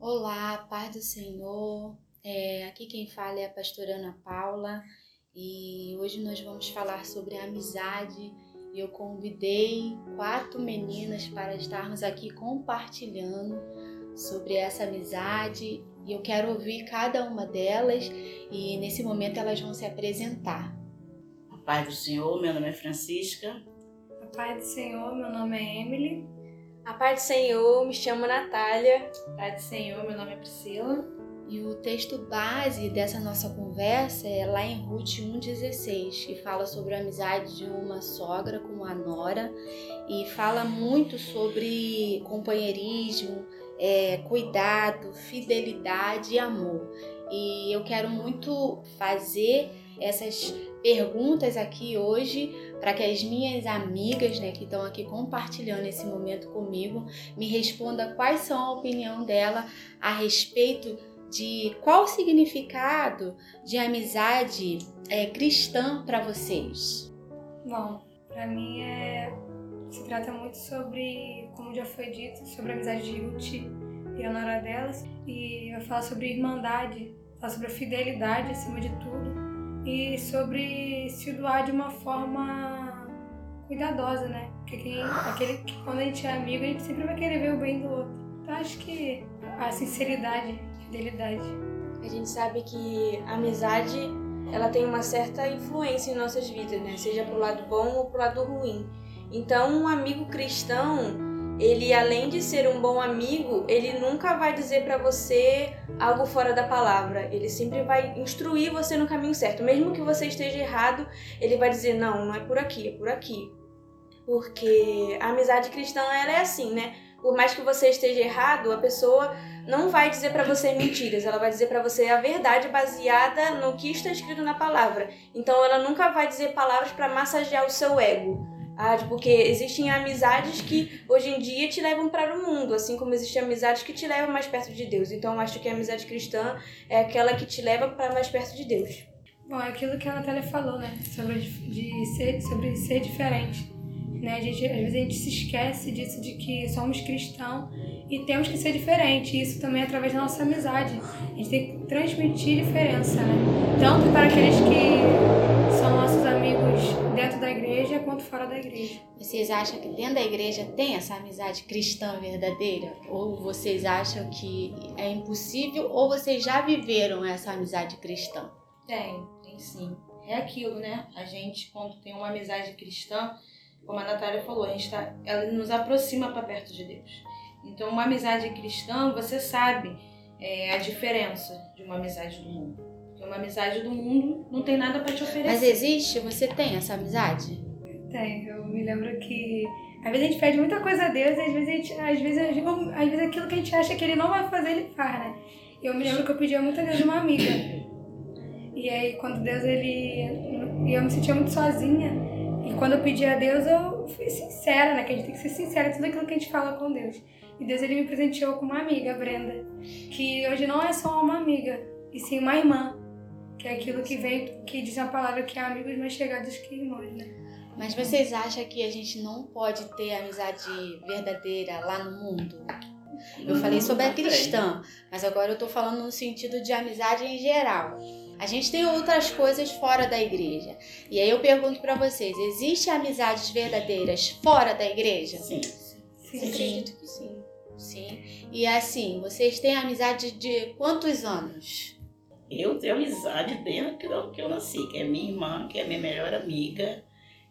Olá, paz do Senhor. É, aqui quem fala é a pastora Ana Paula e hoje nós vamos falar sobre a amizade. Eu convidei quatro meninas para estarmos aqui compartilhando sobre essa amizade e eu quero ouvir cada uma delas e nesse momento elas vão se apresentar. A paz do Senhor, meu nome é Francisca. A paz do Senhor, meu nome é Emily. A paz do Senhor, me chamo Natália. A do Senhor, meu nome é Priscila. E o texto base dessa nossa conversa é lá em Ruth 1,16, que fala sobre a amizade de uma sogra com a nora e fala muito sobre companheirismo, é, cuidado, fidelidade e amor. E eu quero muito fazer essas perguntas aqui hoje para que as minhas amigas, né, que estão aqui compartilhando esse momento comigo, me respondam quais são a opinião dela a respeito de qual o significado de amizade é, cristã para vocês. Bom, para mim é se trata muito sobre, como já foi dito, sobre a amizade de Ruth e a nora delas, e vai falar sobre irmandade, falar sobre a fidelidade acima de tudo e sobre se doar de uma forma cuidadosa, né? Porque aquele, que quando a gente é amigo, a gente sempre vai querer ver o bem do outro. Então acho que a sinceridade, a fidelidade. A gente sabe que a amizade ela tem uma certa influência em nossas vidas, né? Seja pro lado bom ou pro lado ruim. Então, um amigo cristão, ele além de ser um bom amigo, ele nunca vai dizer para você algo fora da palavra. Ele sempre vai instruir você no caminho certo. Mesmo que você esteja errado, ele vai dizer: "Não, não é por aqui, é por aqui". Porque a amizade cristã ela é assim, né? Por mais que você esteja errado, a pessoa não vai dizer para você mentiras, ela vai dizer para você a verdade baseada no que está escrito na palavra. Então ela nunca vai dizer palavras para massagear o seu ego ah, porque existem amizades que hoje em dia te levam para o mundo, assim como existem amizades que te levam mais perto de Deus. Então eu acho que a amizade cristã é aquela que te leva para mais perto de Deus. Bom, é aquilo que a Natália falou, né? Sobre, de ser, sobre ser diferente. Né? A gente, às vezes a gente se esquece disso, de que somos cristãos e temos que ser diferente. Isso também é através da nossa amizade. A gente tem que transmitir diferença, né? Tanto para aqueles que são nossos amigos dentro da igreja quanto fora da igreja. Vocês acham que dentro da igreja tem essa amizade cristã verdadeira? Ou vocês acham que é impossível? Ou vocês já viveram essa amizade cristã? Tem, tem sim. É aquilo, né? A gente, quando tem uma amizade cristã, como a Natália falou, a gente tá, ela nos aproxima para perto de Deus. Então, uma amizade cristã, você sabe é, a diferença de uma amizade do mundo. Porque uma amizade do mundo não tem nada para te oferecer. Mas existe? Você tem essa amizade? Tem. Eu me lembro que às vezes a gente pede muita coisa a Deus e às vezes, a gente, às vezes, às vezes aquilo que a gente acha que ele não vai fazer, ele faz, né? Eu me lembro que eu pedia muito a Deus uma amiga. E aí, quando Deus, ele... E eu me sentia muito sozinha. E quando eu pedi a Deus, eu fui sincera, né? Que a gente tem que ser sincera em tudo aquilo que a gente fala com Deus. E Deus ele me presenteou com uma amiga, Brenda, que hoje não é só uma amiga, e sim uma irmã, que é aquilo que vem, que diz a palavra que é amigos mais chegados que irmãos, né? Mas vocês acham que a gente não pode ter amizade verdadeira lá no mundo? Eu falei sobre a cristã, mas agora eu tô falando no sentido de amizade em geral. A gente tem outras coisas fora da igreja. E aí eu pergunto para vocês, existe amizades verdadeiras fora da igreja? Sim. Sim. Acredito que sim. Sim. E assim, vocês têm amizade de quantos anos? Eu tenho amizade desde que eu, que eu nasci, que é minha irmã, que é minha melhor amiga.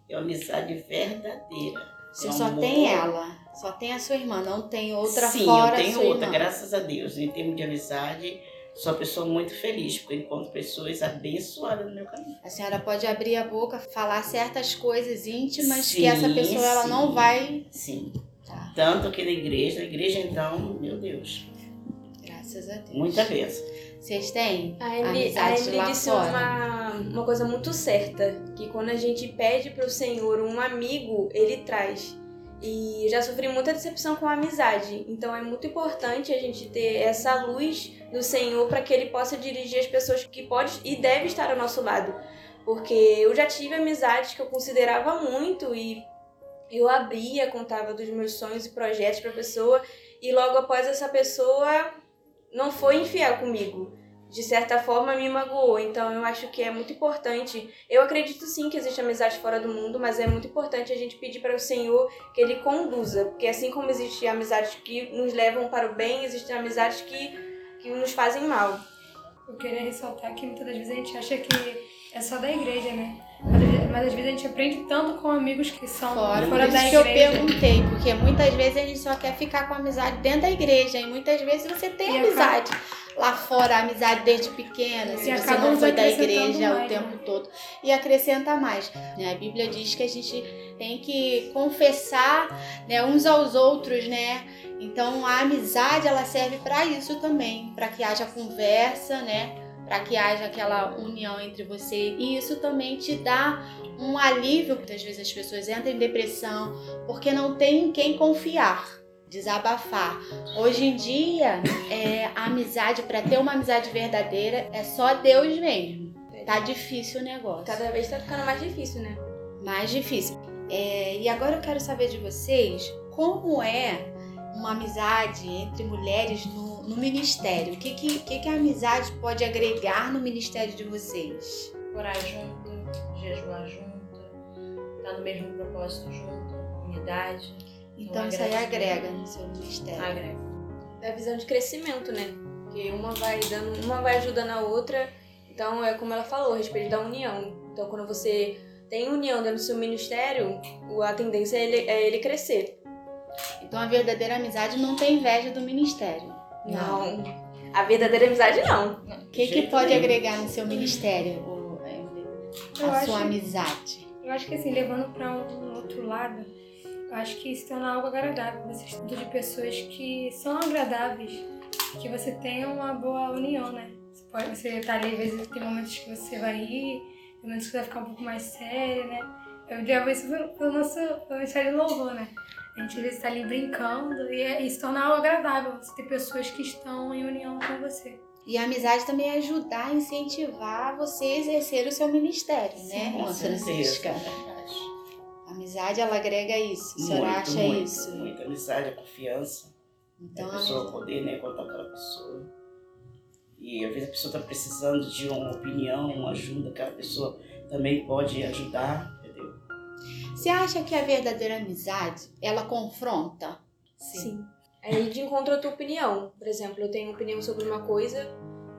É uma amizade verdadeira. Você só amor. tem ela, só tem a sua irmã, não tem outra Sim, fora eu tenho outra, irmã. graças a Deus. Em termos de amizade, sou uma pessoa muito feliz, porque eu encontro pessoas abençoadas no meu caminho. A senhora pode abrir a boca, falar certas coisas íntimas Sim, que essa pessoa ela sim. não vai. Sim. Tá, Tanto que na igreja, na igreja então, meu Deus, graças a Deus. muita bênção. Vocês têm A Emily, a Emily disse fora? uma, uma coisa muito certa, que quando a gente pede pro Senhor um amigo, ele traz. E eu já sofri muita decepção com a amizade, então é muito importante a gente ter essa luz do Senhor para que ele possa dirigir as pessoas que pode e deve estar ao nosso lado. Porque eu já tive amizades que eu considerava muito e eu abria, contava dos meus sonhos e projetos para a pessoa e logo após essa pessoa não foi infiel comigo. De certa forma me magoou. Então eu acho que é muito importante. Eu acredito sim que existe amizade fora do mundo, mas é muito importante a gente pedir para o Senhor que ele conduza. Porque assim como existe amizades que nos levam para o bem, existem amizades que, que nos fazem mal. Eu queria ressaltar que muitas das vezes a gente acha que é só da igreja, né? Mas, às vezes a gente aprende tanto com amigos que são Fora, fora, por da isso que eu igreja. perguntei, porque muitas vezes a gente só quer ficar com amizade dentro da igreja, e muitas vezes você tem E amizade lá fora, amizade desde pequena, E se você acaba não foi da igreja o mais, tempo né? todo, e acrescenta mais. né? A Bíblia diz que a gente tem que confessar né, uns aos outros, né? Então a amizade ela serve para isso também, para que haja conversa, né? Para que haja aquela união entre você e isso também te dá um alívio. Muitas vezes as pessoas entram em depressão porque não tem em quem confiar, desabafar. Hoje em dia, é, a amizade, para ter uma amizade verdadeira, é só Deus mesmo. Tá difícil o negócio. Cada vez tá ficando mais difícil, né? Mais difícil. É, e agora eu quero saber de vocês como é uma amizade entre mulheres no, no ministério. O que, que, que, que a amizade pode agregar no ministério de vocês? Orar junto, jejuar junto, estar no mesmo propósito junto, unidade. Então Não isso aí agrega. no seu ministério. Agrega. Da visão de crescimento, né? Que uma vai dando, uma vai ajudando a outra. Então é como ela falou, a respeito da união. Então quando você tem união dentro do seu ministério, a tendência é ele, é ele crescer. Então a verdadeira amizade não tem inveja do ministério. Não. A verdadeira amizade não. O que, que pode nenhum. agregar no seu ministério, Emily? Eu a acho- sua amizade? Eu acho que assim, levando para um outro lado, eu acho que isso torna algo agradável. Você estuda de pessoas que são agradáveis, que você tenha uma boa união, né? Você, pode, você tá ali, às vezes tem momentos que você vai rir, tem momentos que você vai ficar um pouco mais sério, né? Eu levo isso pelo, nosso pelo ministério louvor, né? A gente às vezes tá ali brincando e é- isso torna algo agradável. Você ter pessoas que estão em união com você. E a amizade também é ajudar a incentivar você a exercer o seu ministério, né, Com irmã certeza, Francisca? é. A amizade, ela agrega isso. A senhora Muito, acha muito, isso? Muita amizade, a confiança. Então, a a pessoa amizade- poder né, contar com aquela pessoa. E às vezes a pessoa está precisando de uma opinião, uma ajuda, aquela pessoa também pode ajudar? Você acha que a verdadeira amizade, ela confronta? Sim. Aí a gente encontra a tua opinião. Por exemplo, eu tenho opinião sobre uma coisa,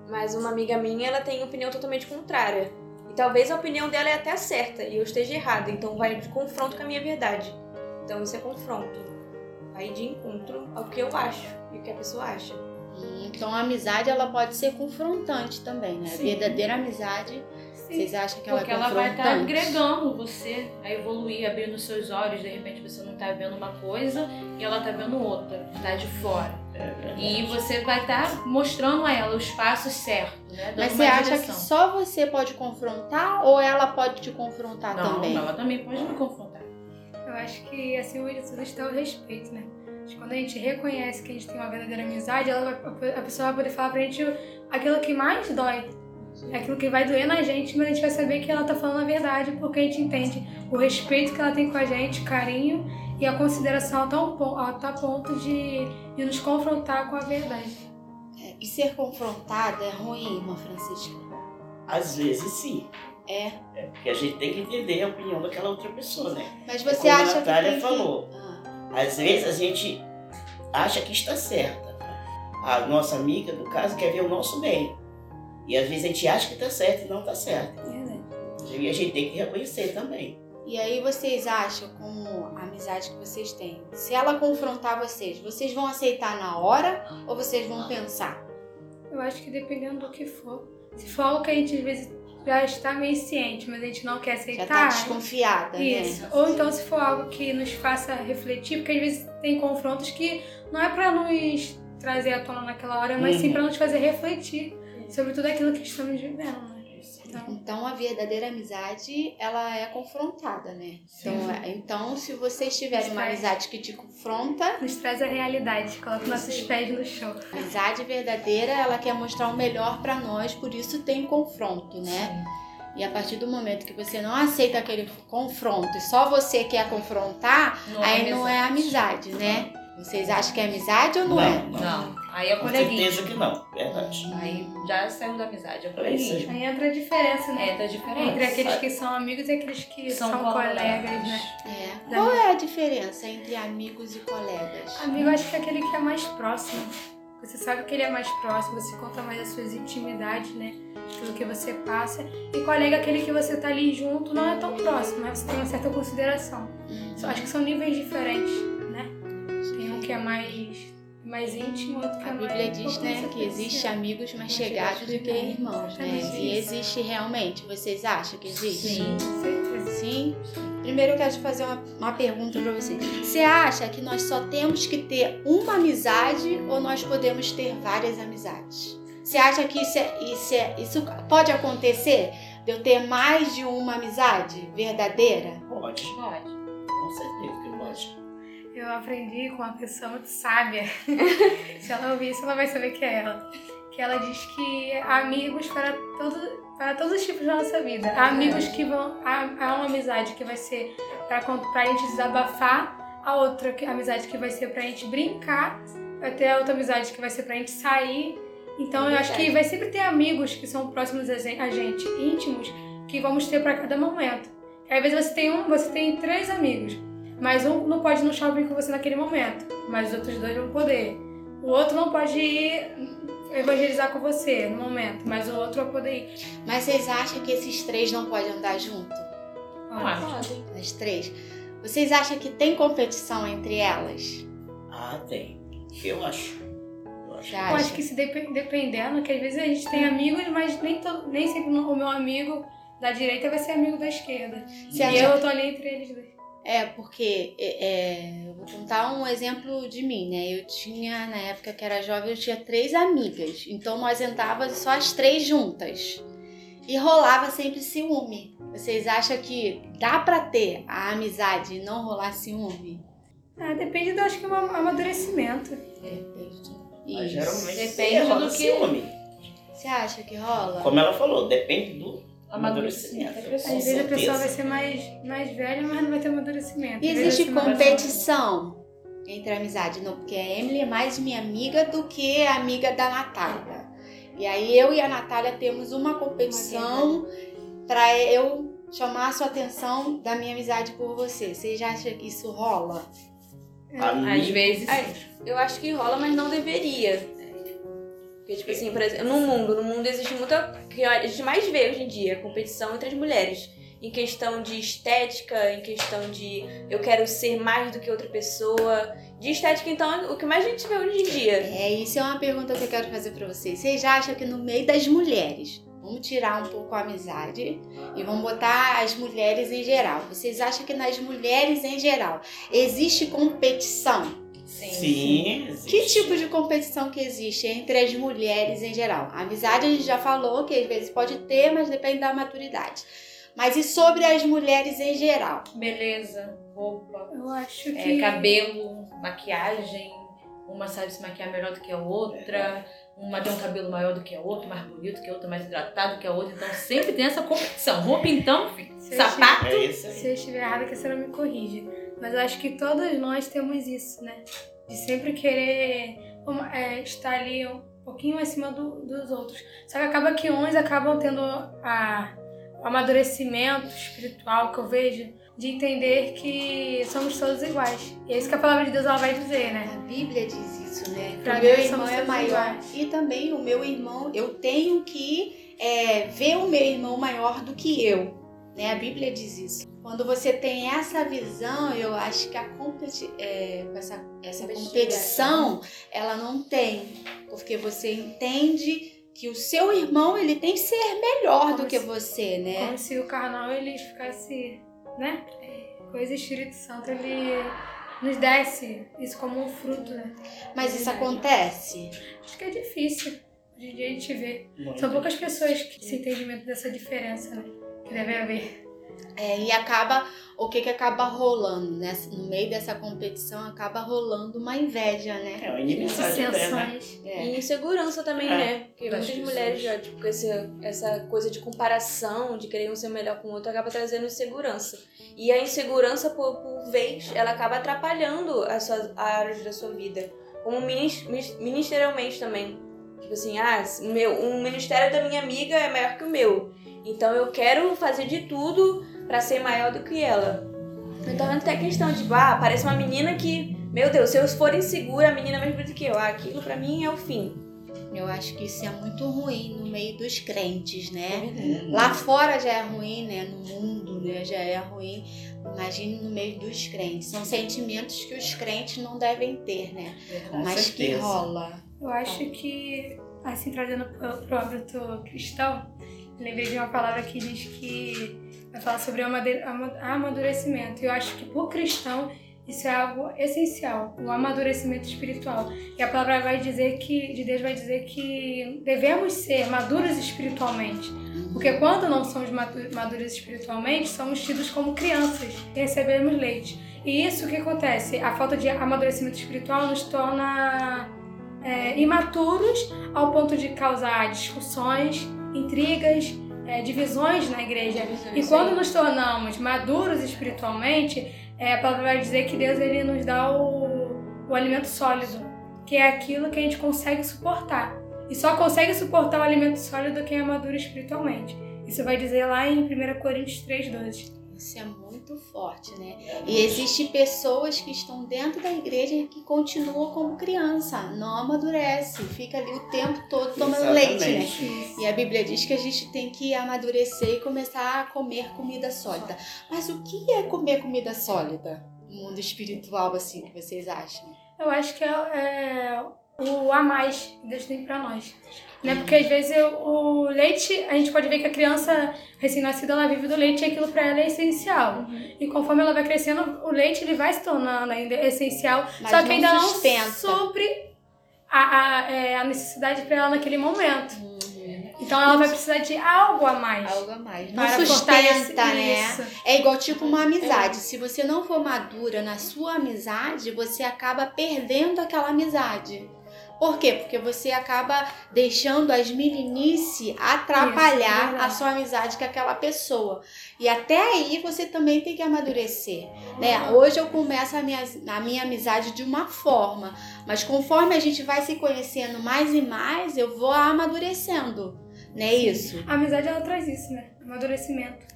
mas uma amiga minha ela tem opinião totalmente contrária. E talvez a opinião dela é até certa e eu esteja errada, então vai de confronto com a minha verdade. Então isso é confronto. Vai de encontro ao que eu acho e o que a pessoa acha. Hum, Então a amizade, ela pode ser confrontante também, né? A Sim. verdadeira amizade, vocês acham que ela Porque é ela vai estar confrontante? agregando você a evoluir, abrindo seus olhos. De repente você não tá vendo uma coisa e ela tá vendo outra, tá de fora. É. E você vai estar mostrando a ela os passos certos, né? Dando Mas você acha direção. que só você pode confrontar ou ela pode te confrontar Não, também? ela também pode me confrontar. Eu acho que acima de tudo está o respeito, né? Quando a gente reconhece que a gente tem uma verdadeira amizade, ela a pessoa vai poder falar pra gente aquilo que mais dói. É aquilo que vai doer na gente, mas a gente vai saber que ela tá falando a verdade, porque a gente entende o respeito que ela tem com a gente, carinho e a consideração a tal, pon- a tal ponto de, de nos confrontar com a verdade. É, E ser confrontada é ruim, irmã Francisca? Às vezes sim. É. É porque a gente tem que entender a opinião daquela outra pessoa, né? Mas É você como a acha que Natália que- falou. Ah, Às vezes a gente acha que está certa. A nossa amiga, no caso, quer ver o nosso bem. E às vezes a gente acha que está certo e não está certo. Verdade. E a gente tem que reconhecer também. E aí vocês acham, como a amizade que vocês têm, se ela confrontar vocês, vocês vão aceitar na hora ou vocês vão pensar? Eu acho que dependendo do que for. Se for algo que a gente às vezes já está meio ciente, mas a gente não quer Já aceitar. tá desconfiada, Isso. né? Ou então se for algo que nos faça refletir, porque às vezes tem confrontos que não é pra nos trazer à tona naquela hora, mas sim Uhum. pra nos fazer refletir sobre tudo aquilo que estamos vivendo, né? Então, Então a verdadeira amizade, ela é confrontada, né? Então, é- então se vocês tiverem uma amizade que te confronta, nos traz a realidade, coloca nossos pés no chão. a amizade verdadeira, ela quer mostrar o melhor pra nós, por isso tem confronto, né? E a partir do momento que você não aceita aquele confronto e só você quer confrontar, Não aí é não é amizade, né? Vocês acham que é amizade ou não, é? Não, aí é Com coleguinha. certeza que não, verdade. Aí já saiu da amizade, é coleguinha. Aí entra a diferença, né? É, tá diferente. Entre aqueles que são amigos e aqueles que são, colegas, né? É. Qual é a diferença entre amigos e colegas? Amigo, eu acho que é aquele que é mais próximo. Você sabe que ele é mais próximo, você conta mais as suas intimidades, né? Aquilo que você passa. E colega é aquele que você tá ali junto, não é tão próximo, mas você tem uma certa consideração. Só acho que são níveis diferentes, né? Tem um que é mais, mais íntimo, outro que é A mais. Bíblia diz, né, que existe amigos mais Mais chegados do que irmãos, né? E isso. existe realmente. Vocês acham que existe? Sim. Com certeza. Sim. Primeiro eu quero te fazer uma, uma pergunta pra você. Você acha que nós só temos que ter uma amizade ou nós podemos ter várias amizades? Você acha que isso, é, isso, é, isso pode acontecer? De eu ter mais de uma amizade verdadeira? Pode, Pode. com certeza. Eu aprendi com uma pessoa muito sábia. Se ela ouvir isso, ela vai saber que é ela. Que ela diz que há amigos para, todo, para todos os tipos da nossa vida. Há amigos que vão. Há, há uma amizade que vai ser para a gente desabafar, a outra que- amizade que vai ser pra gente brincar, vai ter a outra amizade que vai ser pra gente sair. Então eu acho que vai sempre ter amigos que são próximos a gen- a gente, íntimos, que vamos ter pra cada momento. Às vezes você tem um, você tem três amigos. Mas um não pode ir no shopping com você naquele momento, mas os outros dois vão poder. O outro não pode ir evangelizar com você no momento, mas o outro vai poder ir. Mas vocês acham que esses três não podem andar junto? Não. Podem. As três? Vocês acham que tem competição entre elas? Ah, tem. Eu acho. Eu acho. Eu acho que se dep- dependendo, que às vezes a gente tem amigos, mas nem, nem sempre o meu amigo da direita vai ser amigo da esquerda. Você e acha- eu tô ali entre eles dois. É, porque é, é, eu vou contar um exemplo de mim, né? Eu tinha, na época que era jovem, eu tinha três amigas. Então nós entrávamos só as três juntas. E rolava sempre ciúme. Vocês acham que dá pra ter a amizade e não rolar ciúme? Ah, depende do acho que é um amadurecimento. Mas Isso. geralmente Depende rola do que- ciúme. Você acha que rola? Como ela falou, depende do Amadurecimento. Às vezes a pessoa vai ser mais, mais velha, mas não vai ter amadurecimento. E existe competição entre amizade, não? Porque a Emily é mais minha amiga do que a amiga da Natália. E aí eu e a Natália temos uma competição pra eu chamar a sua atenção da minha amizade por você. Vocês já acham que isso rola? Amigo- Às vezes. Eu acho que rola, mas não deveria. Porque, tipo assim, por exemplo, no mundo, no mundo existe muita. que a gente mais vê hoje em dia, competição entre as mulheres. Em questão de estética, em questão de eu quero ser mais do que outra pessoa. De estética, então, o que mais a gente vê hoje em dia. É, isso é uma pergunta que eu quero fazer pra vocês. Vocês já acham que no meio das mulheres, vamos tirar um pouco a amizade e vamos botar as mulheres em geral. Vocês acham que nas mulheres em geral existe competição? Sim. Sim, existe. Que tipo de competição que existe entre as mulheres em geral? A amizade a gente já falou que às vezes pode ter, mas depende da maturidade. Mas e sobre as mulheres em geral? Beleza, roupa, Eu acho é, que. cabelo, maquiagem. Uma sabe se maquiar melhor do que a outra. Uma tem um cabelo maior do que a outra, mais bonito que a outra, mais hidratado que a outra. Então sempre tem essa competição. Roupa então. Se eu Sapato. É isso aí. Se eu estiver errada, que a senhora me corrija. Mas eu acho que todos nós temos isso, né? De sempre querer é, estar ali um pouquinho acima do- dos outros. Só que acaba que uns acabam tendo a, o amadurecimento espiritual que eu vejo de entender que somos todos iguais. E é isso que a palavra de Deus ela vai dizer, né? A Bíblia diz isso, né? Pra o meu irmão é maior. iguais. E também o meu irmão, eu tenho que é, ver o meu irmão maior do que eu. Né? A Bíblia diz isso. Quando você tem essa visão, eu acho que a competi é, essa, essa competição, ela não tem. Porque você entende que o seu irmão ele tem que ser melhor do Como que se- você, né? Como se o carnal ele ficasse, né? Coisa Espírito Santo ele nos desse isso como um fruto, né? Mas isso acontece. Acho que é difícil. Hoje em dia a gente vê. Muito São poucas pessoas que têm entendimento dessa diferença, né? Que deve haver. É, e acaba, o que que acaba rolando, né? No meio dessa competição acaba rolando uma inveja, né? É uma inimizade eterna. Dissensões. É. E insegurança também, É, né? Porque das muitas pessoas. mulheres já, tipo, essa, essa coisa de comparação, de querer um ser melhor com o outro, acaba trazendo insegurança. E a insegurança, por, por vez, ela acaba atrapalhando as suas áreas da sua vida. Como ministerialmente também. Tipo assim, ah, o meu, o ministério da minha amiga é maior que o meu. Então eu quero fazer de tudo pra ser maior do que ela. Então até a questão de, ah, parece uma menina que, meu Deus, se eu for insegura, a menina é mais bonita que eu. Ah, aquilo pra mim é o fim. Eu acho que isso é muito ruim no meio dos crentes, né? Hum. Lá fora já é ruim, né? No mundo, né? Já é ruim. Imagine no meio dos crentes. São sentimentos que os crentes não devem ter, né? Com Mas que certeza. rola. Eu acho que, assim, trazendo pro, pro âmbito cristão, lembrei de uma palavra que diz que vai falar sobre amadurecimento. Eu acho que, por cristão, isso é algo essencial, o amadurecimento espiritual. E a palavra vai dizer que, de Deus vai dizer que devemos ser maduros espiritualmente. Porque quando não somos maduros espiritualmente, somos tidos como crianças e recebemos leite. E isso que acontece? A falta de amadurecimento espiritual nos torna é, imaturos ao ponto de causar discussões, intrigas, é, divisões na igreja. E quando nos tornamos maduros espiritualmente, é, a palavra vai dizer que Deus ele nos dá o, o alimento sólido, que é aquilo que a gente consegue suportar. E só consegue suportar o alimento sólido quem é maduro espiritualmente. Isso vai dizer lá em 1 Coríntios 3,12. Isso é muito forte, né? E existem pessoas que estão dentro da igreja que continuam como criança, não amadurece, fica ali o tempo todo tomando leite, né? Exatamente. E a Bíblia diz que a gente tem que amadurecer e começar a comer comida sólida. Mas o que é comer comida sólida? No mundo espiritual, assim, que vocês acham? Eu acho que é, é o a mais que Deus tem pra nós. Né? Porque às vezes o leite, a gente pode ver que a criança recém-nascida ela vive do leite e aquilo pra ela é essencial. E conforme ela vai crescendo, o leite ele vai se tornando ainda essencial, Mas só que não ainda não sustenta. supre a, a, é, a necessidade pra ela naquele momento. Então ela vai precisar de algo a mais. Algo a mais. Não para sustenta, né? isso. É igual tipo uma amizade. Se você não for madura na sua amizade, você acaba perdendo aquela amizade. Por quê? Porque você acaba deixando as meninice atrapalhar verdade. a sua amizade com aquela pessoa. E até aí você também tem que amadurecer, né? Hoje eu começo a minha, a minha amizade de uma forma, mas conforme a gente vai se conhecendo mais e mais, eu vou amadurecendo, né? Isso. A amizade ela traz isso, né? Amadurecimento,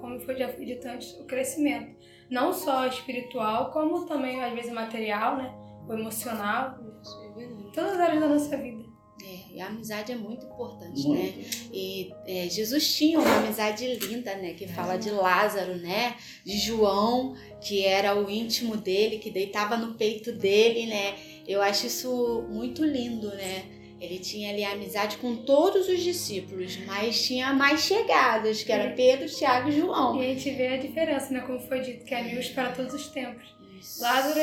como foi já foi dito antes, o crescimento. Não só espiritual, como também às vezes material, né? O emocional, todas as áreas da nossa vida. É, e a amizade é muito importante, né? Muito. E é, Jesus tinha uma amizade linda, né? Que fala de Lázaro, né? De João, que era o íntimo dele, que deitava no peito dele, né? Eu acho isso muito lindo, né? Ele tinha ali a amizade com todos os discípulos, mas tinha mais chegados, que era Pedro, Tiago e João. E a gente vê a diferença, né? Como foi dito, que é amigos para todos os tempos. Isso. Lázaro,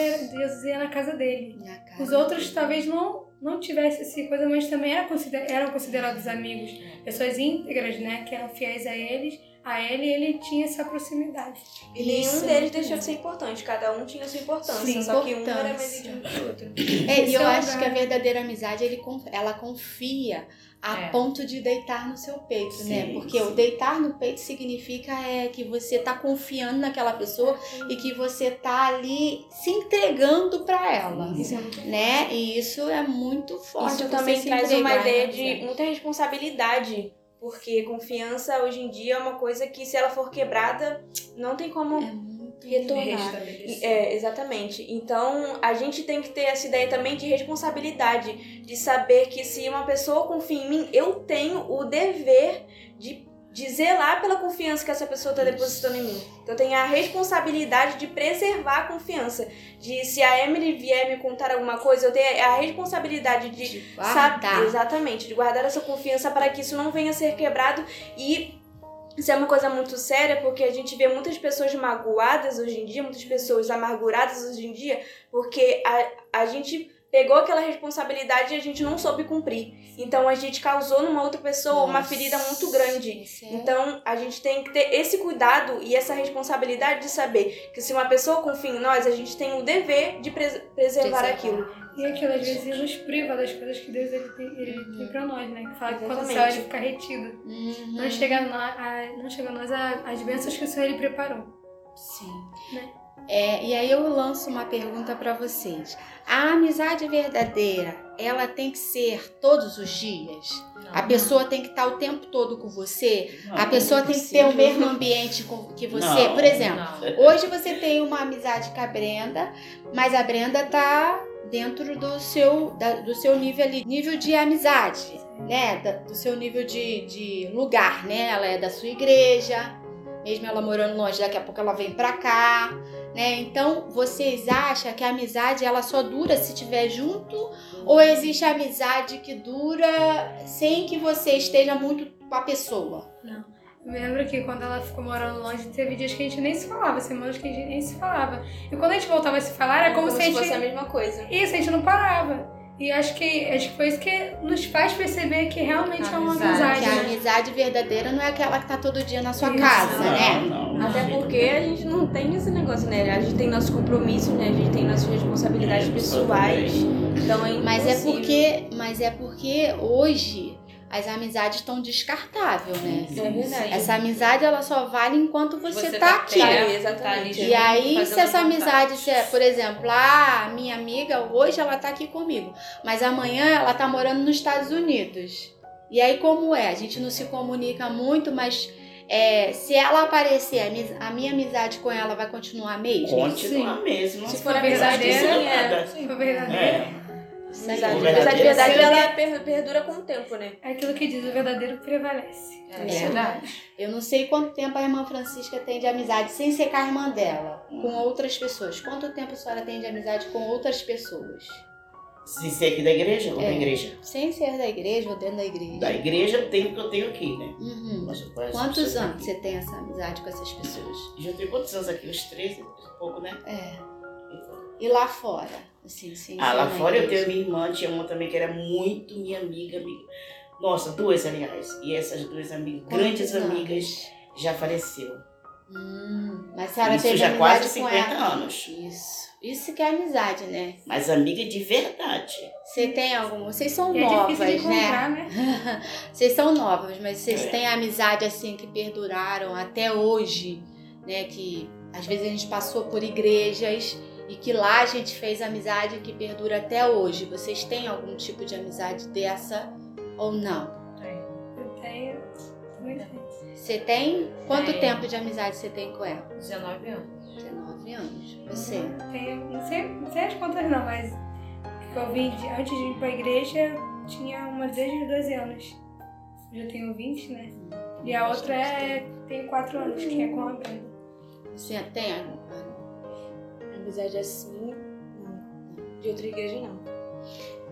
ia na casa dele. Na casa Os outros dele. talvez não, não tivessem essa coisa, mas também eram, consider- eram considerados amigos. Pessoas íntegras, né? Que eram fiéis a eles, a ele, e ele tinha essa proximidade. E nenhum Isso deles deixou de ser importante, cada um tinha sua importância, Sim, só que um era mais importância. íntimo que o outro. É, e eu é o acho que a verdadeira amizade ele, ela confia a É. ponto de deitar no seu peito, né? Sim, Porque o sim. deitar no peito significa é, que você tá confiando naquela pessoa e que você tá ali se entregando para ela, Isso é muito né? E isso é muito forte. Isso você também traz uma ideia de muita responsabilidade. Porque confiança hoje em dia é uma coisa que, se ela for quebrada, não tem como É retornar. É, exatamente. Então, a gente tem que ter essa ideia também de responsabilidade, de saber que se uma pessoa confia em mim, eu tenho o dever de, de zelar pela confiança que essa pessoa está depositando em mim. Então, eu tenho a responsabilidade de preservar a confiança. De se a Emily vier me contar alguma coisa, eu tenho a responsabilidade de de guardar. exatamente, de guardar essa confiança para que isso não venha a ser quebrado e isso é uma coisa muito séria porque a gente vê muitas pessoas magoadas hoje em dia, muitas pessoas amarguradas hoje em dia, porque a, a gente pegou aquela responsabilidade e a gente não soube cumprir. Então a gente causou numa outra pessoa uma Nossa, ferida muito grande. é- Então a gente tem que ter esse cuidado e essa responsabilidade de saber que se uma pessoa confia em nós, a gente tem o dever de pres- preservar Preservar. aquilo. E aquilo às vezes nos priva das coisas que Deus ele tem, ele tem pra nós, né? Que fala que quando Exatamente. ele fica retido. Uhum. Não chega a nós, a, não chega a nós a- as bênçãos que o Senhor ele preparou. Sim. Né? É, e aí eu lanço uma pergunta para vocês. A amizade verdadeira, ela tem que ser todos os dias? A pessoa tem que estar o tempo todo com você? a Não, pessoa não tem que ter o mesmo ambiente com- que você? Não, Por exemplo, Não. hoje você tem uma amizade com a Brenda, mas a Brenda tá dentro do seu, da- do seu nível ali, nível de amizade, né? Da- do seu nível de, de lugar, né? Ela é da sua igreja, mesmo ela morando longe, daqui a pouco ela vem pra cá, né? Então, vocês acham que a amizade ela só dura se estiver junto ou existe amizade que dura sem que você esteja muito com a pessoa? Eu me lembro que quando ela ficou morando longe, teve dias que a gente nem se falava, semanas que a gente nem se falava. E quando a gente voltava a se falar, era como, se a gente. fosse a mesma coisa. Isso, a gente não parava. E acho que, acho que foi isso que nos faz perceber que realmente é uma Amizade. amizade. Que a né? amizade verdadeira não é aquela que tá todo dia na sua Isso. casa, Não, né? não, não. Até porque a gente não tem esse negócio, né? A gente tem nossos compromissos, né? A gente tem nossas responsabilidades pessoais. Então é Mas é impossível. porque, mas é porque hoje as amizades estão descartáveis, né? É verdade. Essa amizade ela só vale enquanto você, Você tá, tá aqui. exatamente. tá ali E aí, se essa amizade, se é, por exemplo, ah, minha amiga hoje ela tá aqui comigo, mas amanhã ela tá morando nos Estados Unidos. E aí como é? A gente não se comunica muito, mas é, se ela aparecer, a minha amizade com ela vai continuar a mesma? Continua mesmo. Se for verdadeira, sim, é. se for verdadeira, É. Amizade, verdade, ser- ela per- perdura com o tempo, né? é aquilo que diz, o verdadeiro prevalece. É verdade. Eu não sei quanto tempo a irmã Francisca tem de amizade sem ser com a irmã dela, com outras pessoas. Quanto tempo a senhora tem de amizade com outras pessoas? Se ser aqui da igreja ou da É. igreja? Sem ser da igreja ou dentro da igreja? Da igreja eu tenho o que eu tenho aqui, né? Uhum. Mas eu conheço Quantos anos aqui. você tem essa amizade com essas pessoas? Já tenho quantos anos aqui? Uns 13, pouco, né? É. E lá fora? Assim, sim. Ah, lá fora eu tenho minha irmã, tinha uma também que era muito minha amiga, amiga. Nossa, duas, aliás. E essas duas amigas, grandes anos? amigas, já faleceu. Hum, mas a senhora Isso teve já quase com 50 ela? anos. Isso. Isso que é amizade, né? Mas amiga de verdade. Você tem algum? Vocês são é novas, difícil de né? encontrar, né? Vocês são novas, mas vocês É. têm amizade assim que perduraram até hoje, né? Que às vezes a gente passou por igrejas e que lá a gente fez amizade que perdura até hoje. Vocês têm algum tipo de amizade dessa ou não? Eu tenho. Você tem? Quanto Tenho. tempo de amizade você tem com ela? 19 anos. 19 anos. Você? Tenho, não sei, não sei as contas não, mas que eu vim de- antes de ir pra igreja, tinha uma desde os 12 anos. Eu já tenho 20, né? E a outra é. Tenho 4 anos, que é com a Brenda. Você tem? Amizade assim. De outra igreja, não.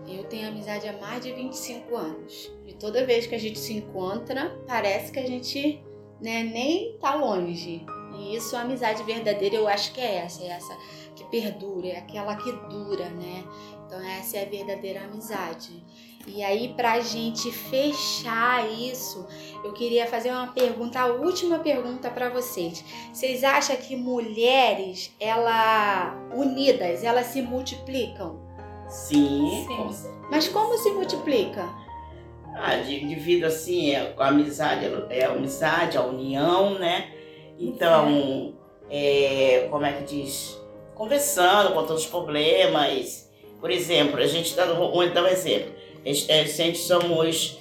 Eu tenho amizade há mais de 25 anos. E toda vez que a gente se encontra, parece que a gente né, nem tá longe. E isso, a amizade verdadeira, eu acho que é essa. É essa que perdura, é aquela que dura, né? Então essa é a verdadeira amizade. E aí, pra gente fechar isso, eu queria fazer uma pergunta, a última pergunta pra vocês. Vocês acham que mulheres, ela unidas, elas se multiplicam? Sim, Sim. com. Mas como se multiplica? Ah, de- devido assim, é, a amizade é a amizade, a união, né? Então, é, como é que diz? Conversando, contando os problemas. Por exemplo, a gente dá um, dá um exemplo. A gente somos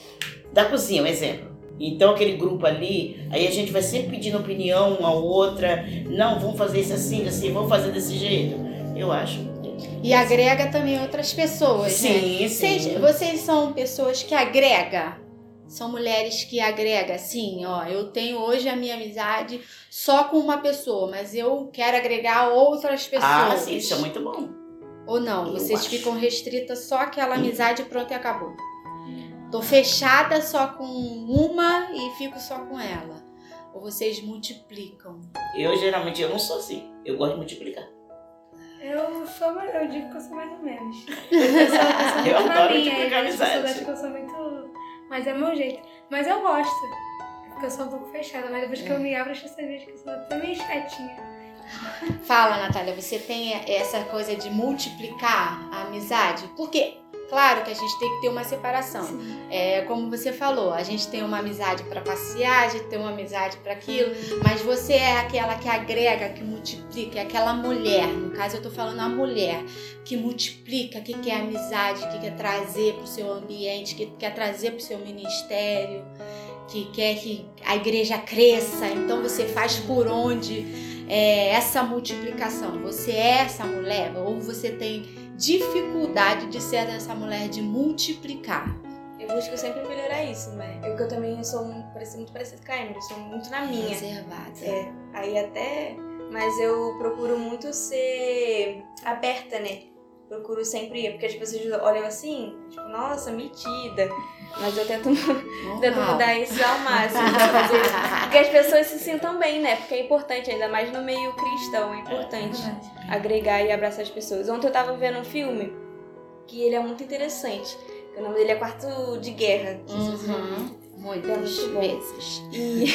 da cozinha, um exemplo. Então, aquele grupo ali, aí a gente vai sempre pedindo opinião uma ou outra. Não, vamos fazer isso assim, assim, vamos fazer desse jeito. Eu acho. E agrega também outras pessoas, né? Sim, Vocês, sim. vocês são pessoas que agrega? São mulheres que agrega, assim, ó, eu tenho hoje a minha amizade só com uma pessoa, mas eu quero agregar outras pessoas. Ah, sim, isso é muito bom. Ou não, Eu vocês acho. ficam restritas só àquela amizade pronto e acabou. Tô fechada só com uma e fico só com ela. Ou vocês multiplicam. Eu geralmente eu não sou assim. Eu gosto de multiplicar. Eu, Eu sou mais, eu digo que eu sou mais ou menos. Eu sou, eu sou muito Eu na adoro minha, multiplicar as pessoas amizade. acham que eu sou muito. Mas é meu jeito. Mas eu gosto. É Porque eu sou um pouco fechada, mas depois que eu me abro, pessoas veem que eu sou até meio chatinha. Fala, Natália, você tem essa coisa de multiplicar a amizade? Porque, claro que a gente tem que ter uma separação. É, como você falou, a gente tem uma amizade para passear, a gente tem uma amizade para aquilo, mas você é aquela que agrega, que multiplica, é aquela mulher. No caso, eu tô falando a mulher que multiplica, que quer amizade, que quer trazer para o seu ambiente, que quer trazer para o seu ministério, que quer que a igreja cresça. Então você faz por onde é, essa multiplicação. Você é essa mulher ou você tem dificuldade de ser essa mulher de multiplicar? Eu busco sempre melhorar isso, né? Eu que eu também sou um, parecido, muito parecida com a Emily, sou muito na minha. Reservada. É, aí até. Mas eu procuro muito ser aberta, né? Procuro sempre. Porque as pessoas olham assim, tipo, nossa, metida. Mas eu tento, tento mudar isso ao máximo pra fazer. Porque as pessoas se sintam bem, né? Porque é importante, ainda mais no meio cristão, é importante agregar e abraçar as pessoas. Ontem eu tava vendo um filme que ele é muito interessante. O nome dele é Quarto de Guerra. Uhum. Muitas É vezes. E,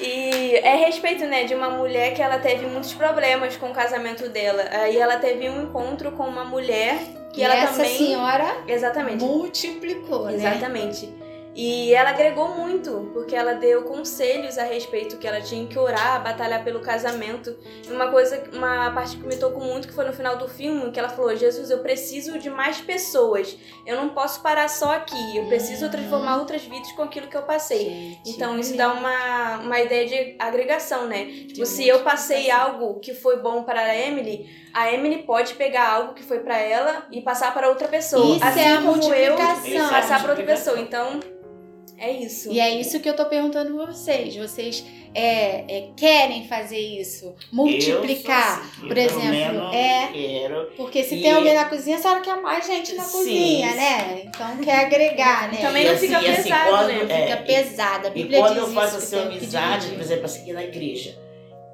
e é respeito, né, de uma mulher que ela teve muitos problemas com o casamento dela. Aí ela teve um encontro com uma mulher que e ela essa também. senhora Exatamente. multiplicou, né? Exatamente. E ela agregou muito, porque ela deu conselhos a respeito que ela tinha que orar, batalhar pelo casamento. E uma coisa, uma parte que me tocou muito, que foi no final do filme, que ela falou: Jesus, eu preciso de mais pessoas. Eu não posso parar só aqui. Eu preciso Uhum. transformar outras vidas com aquilo que eu passei. Gente, Então isso dá uma, uma ideia de agregação, né? Tipo, se eu passei algo que foi bom para a Emily, a Emily pode pegar algo que foi para ela e passar para outra pessoa. Isso assim é a como eu passar para outra pessoa. Então, é isso. E é isso que eu tô perguntando pra vocês. Vocês é, é, querem fazer isso? Multiplicar? Eu sou assim, por eu exemplo, menos é- Quero. Porque se E- tem alguém na cozinha, a senhora quer mais gente na Sim, cozinha, sim. né? Então quer agregar, né? Também E não assim, fica e assim, pesado, quando- né? é, Fica pesada. A E Bíblia quando diz eu faço isso, que assim, amizade, por exemplo, assim, aqui na igreja,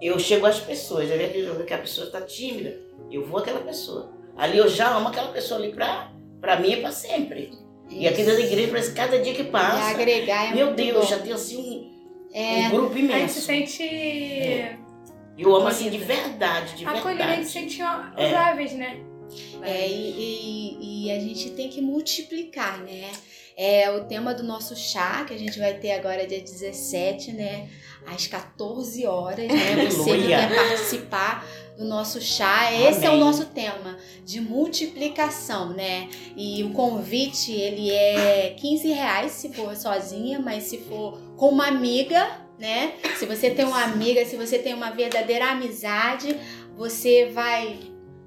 eu chego às pessoas, eu vejo que- a pessoa está tímida, eu vou àquela pessoa. Ali eu já amo aquela pessoa ali pra, pra mim e pra sempre. E aqui dentro da igreja, parece que cada dia que E passa, agregar é meu muito Deus, bom. já tem assim um, É, um grupo A gente se imenso. sente É. Eu amo assim de verdade, de acolhida, a gente se verdade. sente É. usáveis, né? É, e, e- e a gente tem que multiplicar, né? É o tema do nosso chá, que a gente vai ter agora dia 17, né? Às 14 horas, né? Você que quer participar do nosso chá, esse é o Amém. nosso tema, de multiplicação, né? E o convite, ele é 15 reais se for sozinha, mas se for com uma amiga, né? Se você tem uma amiga, se você tem uma verdadeira amizade, você vai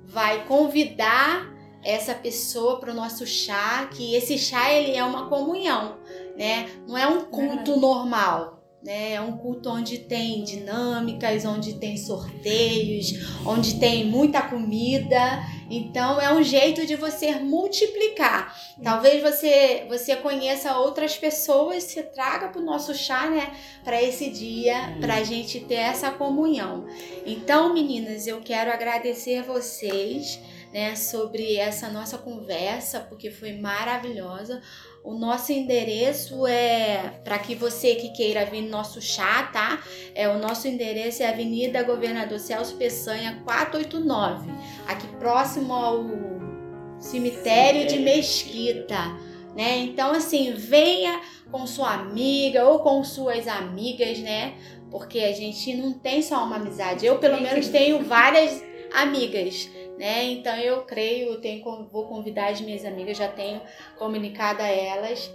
vai convidar essa pessoa para o nosso chá, que esse chá ele é uma comunhão, né? Não é um culto normal, né? É um culto onde tem dinâmicas, onde tem sorteios, onde tem muita comida. Então é um jeito de você multiplicar. Talvez você você conheça outras pessoas, se traga para o nosso chá, né? Para esse dia, para a gente ter essa comunhão. Então, meninas, eu quero agradecer vocês, né, sobre essa nossa conversa, porque foi maravilhosa. O nosso endereço é para que você que queira vir no nosso chá, tá? É o nosso endereço é Avenida Governador Celso Peçanha 489, aqui próximo ao cemitério de. Mesquita, né? Então assim, venha com sua amiga ou com suas amigas, né? Porque a gente não tem só uma amizade. Eu, pelo menos, tenho várias amigas, né? Então eu creio, eu tenho, vou convidar as minhas amigas, já tenho comunicado a elas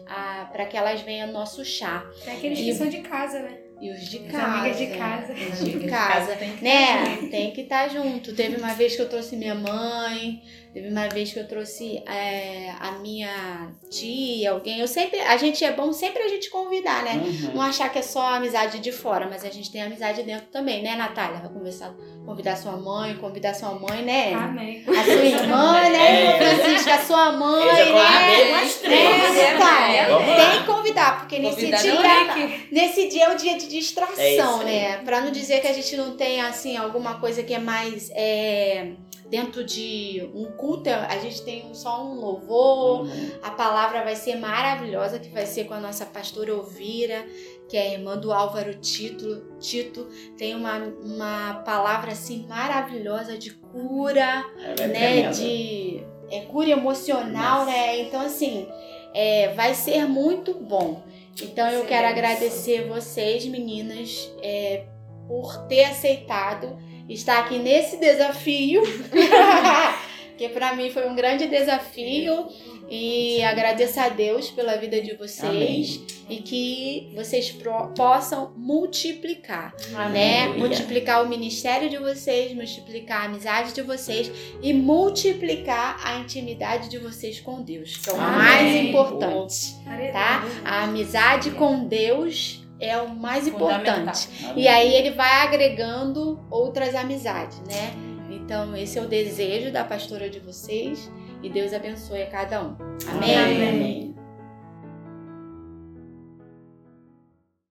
para que elas venham ao nosso chá. Tem aqueles que E- são de casa, né? E os de As casa. amigas de casa. Os de casa. Né? Tem que estar junto. Teve uma vez que eu trouxe minha mãe, teve uma vez que eu trouxe é, a minha tia, alguém. Eu sempre, a gente é bom sempre a gente convidar, né? Uhum. Não achar que é só amizade de fora, mas a gente tem amizade dentro também, né, Natália? Vai conversar, convidar sua mãe, convidar sua mãe, né? Amém. A sua irmã, né, É. Francisca, a sua mãe, Eu já convidei né? umas É. Natália, tem que convidar, porque nesse Convidar dia, não nesse dia é o dia de distração, É né? Pra não dizer que a gente não tem, assim, alguma coisa que é mais é, dentro de um culto, a gente tem só um louvor, a palavra vai ser maravilhosa, que vai ser com a nossa pastora Elvira, que é a irmã do Álvaro Tito. Tito tem uma, uma palavra assim maravilhosa de cura, é né? De é, cura emocional, Nossa. né? Então, assim, é, vai ser muito bom. Então, eu quero Excelente. agradecer vocês, meninas, é, por ter aceitado estar aqui nesse desafio. que para mim foi um grande desafio e agradeço a Deus pela vida de vocês e que vocês pro- possam multiplicar, né? Aleluia. Multiplicar o ministério de vocês, multiplicar a amizade de vocês e multiplicar a intimidade de vocês com Deus, que é o Amém. mais importante, tá? A amizade com Deus é o mais importante. Amém. E aí ele vai agregando outras amizades, né? Então esse é o desejo da pastora de vocês e Deus abençoe a cada um. Amém? Amém.